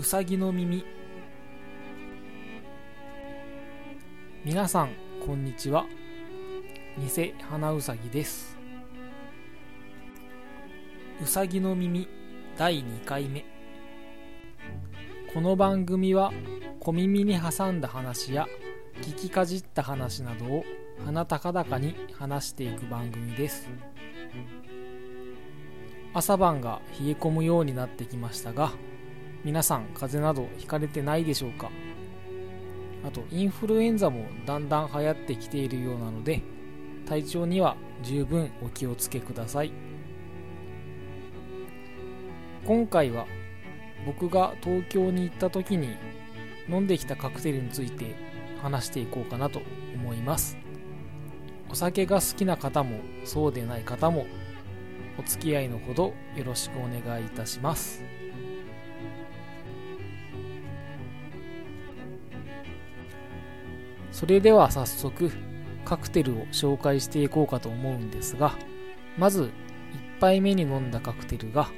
うさぎの耳。皆さんこんにちは。偽花うさぎです。うさぎの耳第2回目。この番組は小耳に挟んだ話や聞きかじった話などを鼻高々に話していく番組です。朝晩が冷え込むようになってきましたが皆さん風邪などひかれてないでしょうか？あとインフルエンザもだんだん流行ってきているようなので体調には十分お気をつけください。今回は僕が東京に行った時に飲んできたカクテルについて話していこうかなと思います。お酒が好きな方もそうでない方もお付き合いのほどよろしくお願いいたします。それでは早速カクテルを紹介していこうかと思うんですがまず1杯目に飲んだカクテルが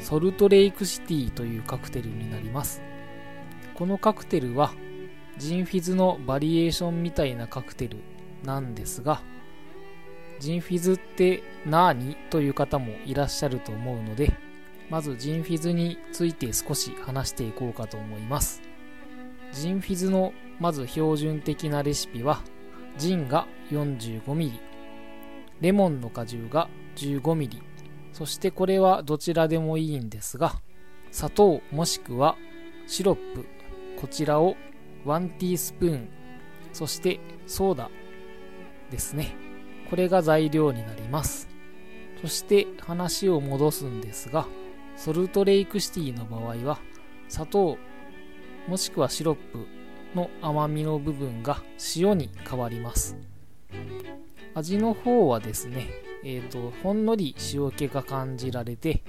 ソルトレイクシティというカクテルになります。このカクテルはジンフィズのバリエーションみたいなカクテルなんですがジンフィズって何という方もいらっしゃると思うのでまずジンフィズについて少し話していこうかと思います。ジンフィズのまず標準的なレシピはジンが 45mm レモンの果汁が 15mm そしてこれはどちらでもいいんですが砂糖もしくはシロップこちらを1ティースプーンそしてソーダですね。これが材料になります。そして話を戻すんですがソルトレイクシティの場合は砂糖もしくはシロップの甘みの部分が塩に変わります。味の方はですねえーと、ほんのり塩気が感じられて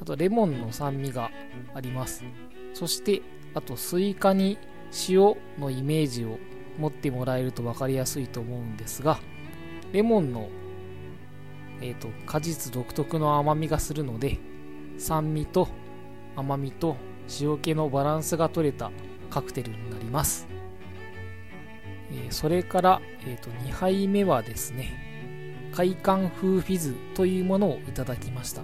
あとレモンの酸味があります。そしてあとスイカに塩のイメージを持ってもらえると分かりやすいと思うんですがレモンの、えーと果実独特の甘みがするので酸味と甘みと塩気のバランスが取れたカクテルになります、えー、それから、えーと、2杯目はですね快感風フィズというものをいただきました。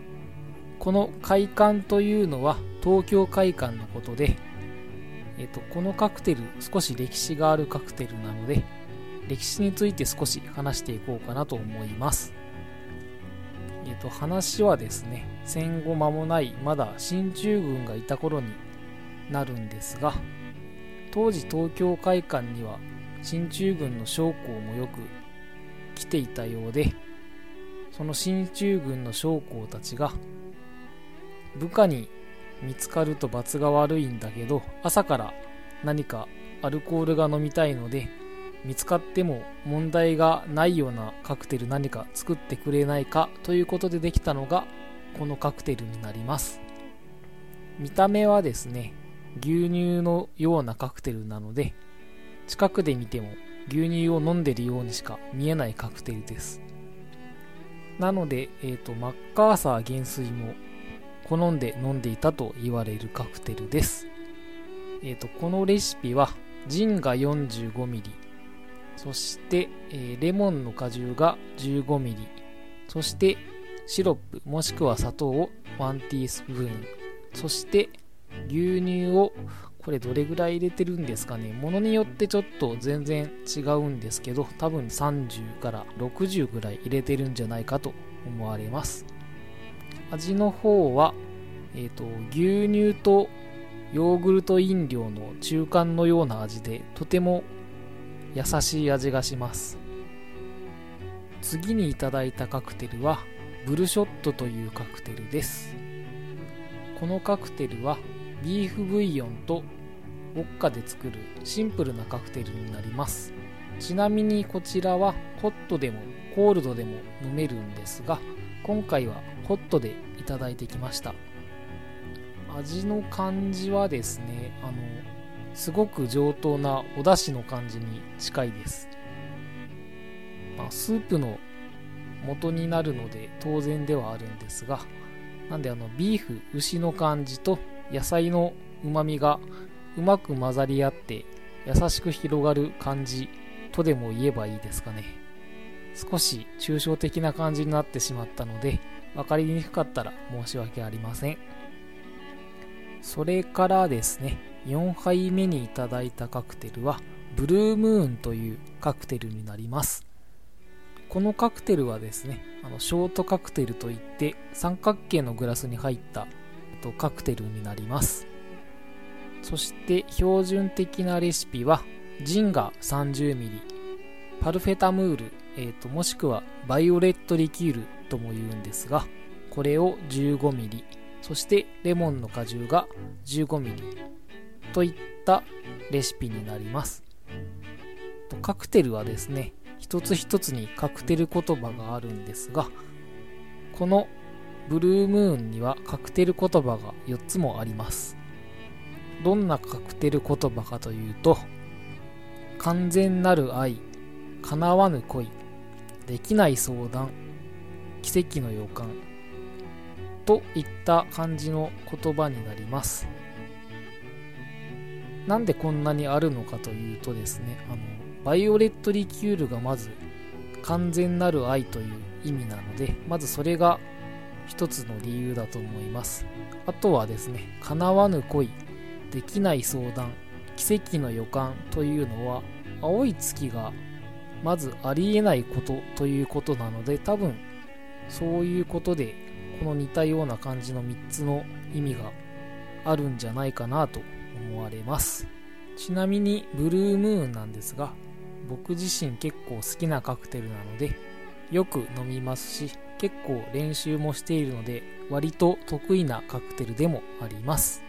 この快感というのは東京会館のことで、えーと、このカクテル少し歴史があるカクテルなので歴史について少し話していこうかなと思います。えっ、と話はですね戦後間もないまだ進駐軍がいた頃になるんですが当時東京会館には進駐軍の将校もよく来ていたようでその進駐軍の将校たちが部下に見つかると罰が悪いんだけど朝から何かアルコールが飲みたいので見つかっても問題がないようなカクテル何か作ってくれないかということでできたのがこのカクテルになります。見た目はですね牛乳のようなカクテルなので近くで見ても牛乳を飲んでるようにしか見えないカクテルです。なので、えーと、マッカーサー元帥も好んで飲んでいたと言われるカクテルです、えーと、このレシピはジンが 45mm そして、えー、レモンの果汁が 15mm そしてシロップもしくは砂糖を1ティースプーンそして牛乳をこれどれぐらい入れてるんですかね？ものによってちょっと全然違うんですけど多分30から60ぐらい入れてるんじゃないかと思われます。味の方は、えーと、牛乳とヨーグルト飲料の中間のような味でとても優しい味がします。次にいただいたカクテルはブルショットというカクテルです。このカクテルはビーフブイヨンとウォッカで作るシンプルなカクテルになります。ちなみにこちらはホットでもコールドでも飲めるんですが今回はホットでいただいてきました。味の感じはですねあのすごく上等なお出汁の感じに近いです、まあ、スープの元になるので当然ではあるんですがなんであのビーフ牛の感じと野菜の旨味がうまく混ざり合って優しく広がる感じとでも言えばいいですかね。少し抽象的な感じになってしまったので、分かりにくかったら申し訳ありません。それからですね、4杯目にいただいたカクテルは、ブルームーンというカクテルになります。このカクテルはですね、あのショートカクテルといって三角形のグラスに入ったカクテルになります。そして標準的なレシピはジンガ 30ml、パルフェタムール、えーと、もしくはバイオレットリキュールとも言うんですが、これを 15ml、そしてレモンの果汁が 15ml といったレシピになります。カクテルはですね、一つ一つにカクテル言葉があるんですが、このブルームーンにはカクテル言葉が4つもあります。どんなカクテル言葉かというと、完全なる愛、叶わぬ恋、できない相談、奇跡の予感、といった感じの言葉になります。なんでこんなにあるのかというとですね、あの、バイオレットリキュールがまず完全なる愛という意味なので、まずそれが一つの理由だと思います。あとはですね、叶わぬ恋、できない相談、奇跡の予感というのは、青い月がまずありえないことということなので、多分そういうことで、この似たような感じの3つの意味があるんじゃないかなと思われます。ちなみに、ブルームーンなんですが、僕自身結構好きなカクテルなのでよく飲みますし結構練習もしているので割と得意なカクテルでもあります。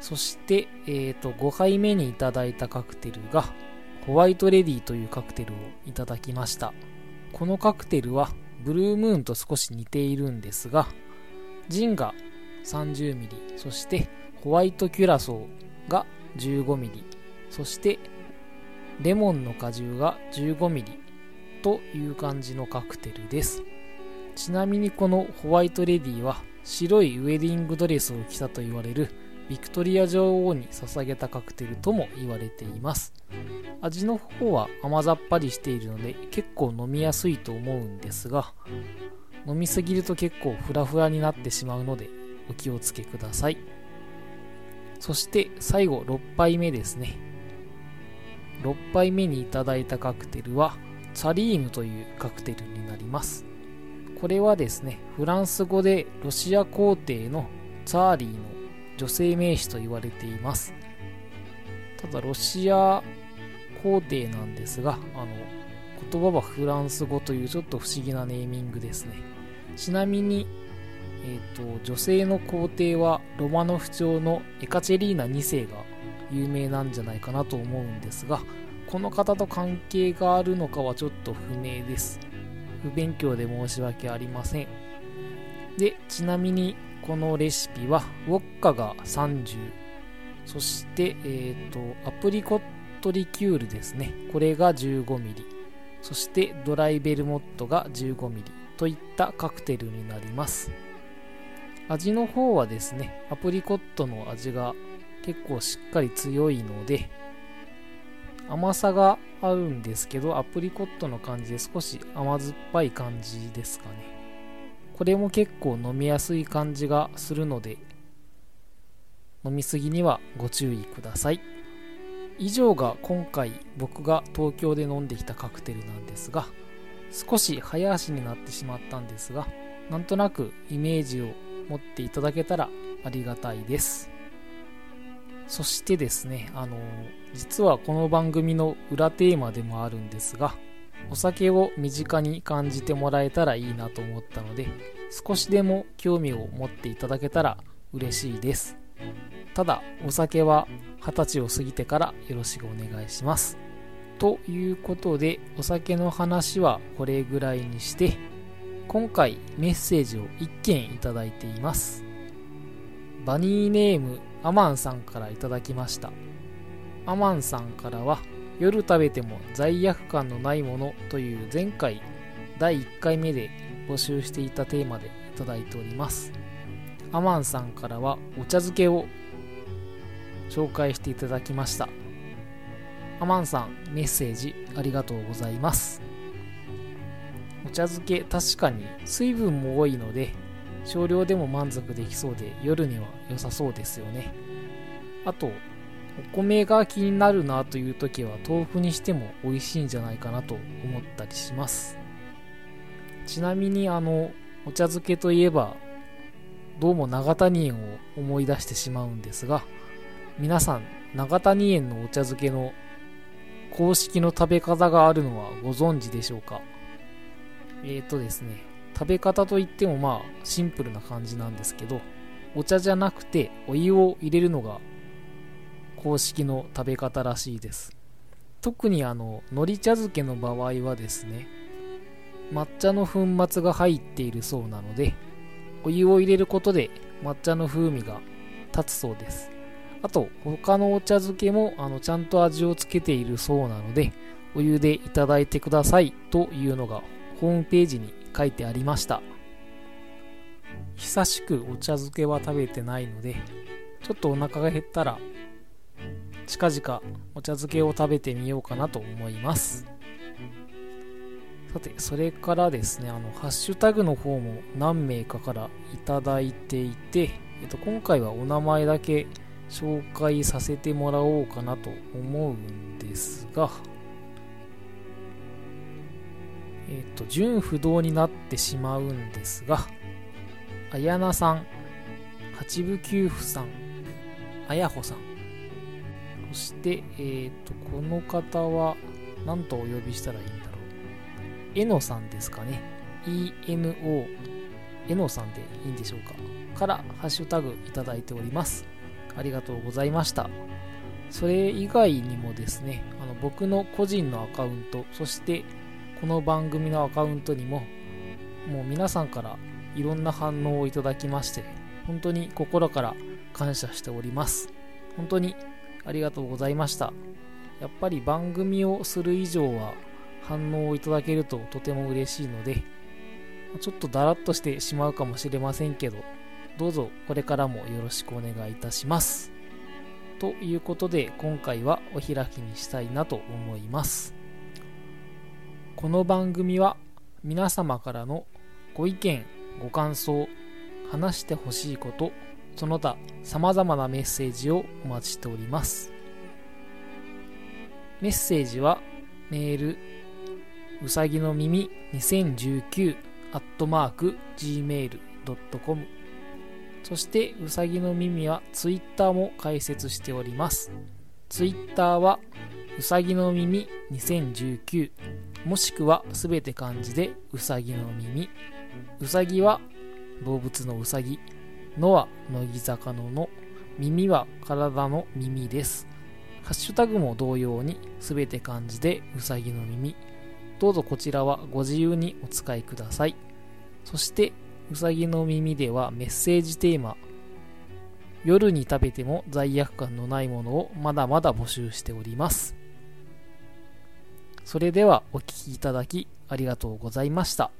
そして、えーと、5杯目にいただいたカクテルがホワイトレディというカクテルをいただきました。このカクテルはブルームーンと少し似ているんですがジンが 30ml そしてホワイトキュラソーが 15ml そしてレモンの果汁が 15ml という感じのカクテルです。ちなみにこのホワイトレディは白いウェディングドレスを着たと言われるビクトリア女王に捧げたカクテルとも言われています。味の方は甘ざっぱりしているので結構飲みやすいと思うんですが飲みすぎると結構フラフラになってしまうのでお気をつけください。そして最後6杯目ですね。6杯目にいただいたカクテルはチャリームというカクテルになります。これはですねフランス語でロシア皇帝のチャーリーの女性名詞と言われています。ただロシア皇帝なんですがあの言葉はフランス語というちょっと不思議なネーミングですね。ちなみにえーと、女性の皇帝はロマノフ朝のエカチェリーナ2世が有名なんじゃないかなと思うんですがこの方と関係があるのかはちょっと不明です。不勉強で申し訳ありません。でちなみにこのレシピはウォッカが30そしてえっ、ー、とアプリコットリキュールですね。これが 15ml そしてドライベルモットが 15ml といったカクテルになります。味の方はですねアプリコットの味が結構しっかり強いので甘さがあるんですけどアプリコットの感じで少し甘酸っぱい感じですかね。これも結構飲みやすい感じがするので飲みすぎにはご注意ください。以上が今回僕が東京で飲んできたカクテルなんですが少し早足になってしまったんですがなんとなくイメージを持っていただけたらありがたいです。そしてですね、あの、実はこの番組の裏テーマでもあるんですが、お酒を身近に感じてもらえたらいいなと思ったので、少しでも興味を持っていただけたら嬉しいです。ただ、お酒は20歳を過ぎてからよろしくお願いします。ということで、お酒の話はこれぐらいにして、今回メッセージを1件いただいています。バニーネームアマンさんからいただきました。アマンさんからは夜食べても罪悪感のないものという前回第1回目で募集していたテーマでいただいております。アマンさんからはお茶漬けを紹介していただきました。アマンさんメッセージありがとうございます。お茶漬け確かに水分も多いので少量でも満足できそうで夜には良さそうですよね。あとお米が気になるなという時は豆腐にしても美味しいんじゃないかなと思ったりします。ちなみにあのお茶漬けといえばどうも長谷園を思い出してしまうんですが皆さん長谷園のお茶漬けの公式の食べ方があるのはご存知でしょうか？えーとですね食べ方といってもまあシンプルな感じなんですけどお茶じゃなくてお湯を入れるのが公式の食べ方らしいです。特にあの海苔茶漬けの場合はですね抹茶の粉末が入っているそうなのでお湯を入れることで抹茶の風味が立つそうです。あと他のお茶漬けもあのちゃんと味をつけているそうなのでお湯でいただいてくださいというのがホームページに書いてありました。久しくお茶漬けは食べてないのでちょっとお腹が減ったら近々お茶漬けを食べてみようかなと思います。さてそれからですねあのハッシュタグの方も何名かからいただいていて、えっと、今回はお名前だけ紹介させてもらおうかなと思うんですがえっと純不動になってしまうんですがあやなさん八部九夫さんあやほさんそして、えっ、と、この方は、何とお呼びしたらいいんだろう。えのさんですかね。ENO、えのさんでいいんでしょうか。から、ハッシュタグいただいております。ありがとうございました。それ以外にもですね、あの僕の個人のアカウント、そしてこの番組のアカウントにも、もう皆さんからいろんな反応をいただきまして、本当に心から感謝しております。本当にありがとうございました。やっぱり番組をする以上は反応をいただけるととても嬉しいので、ちょっとだらっとしてしまうかもしれませんけど、どうぞこれからもよろしくお願いいたします。ということで今回はお開きにしたいなと思います。この番組は皆様からのご意見、ご感想、話してほしいこと、その他様々なメッセージをお待ちしております。メッセージはメールうさぎの耳2019アットマーク gmail.com そしてうさぎの耳はツイッターも開設しております。ツイッターはうさぎの耳2019もしくはすべて漢字でうさぎの耳うさぎは動物のうさぎのは乃木坂のの、耳は体の耳です。ハッシュタグも同様にすべて漢字でうさぎの耳。どうぞこちらはご自由にお使いください。そしてうさぎの耳ではメッセージテーマ、夜に食べても罪悪感のないものをまだまだ募集しております。それではお聴きいただきありがとうございました。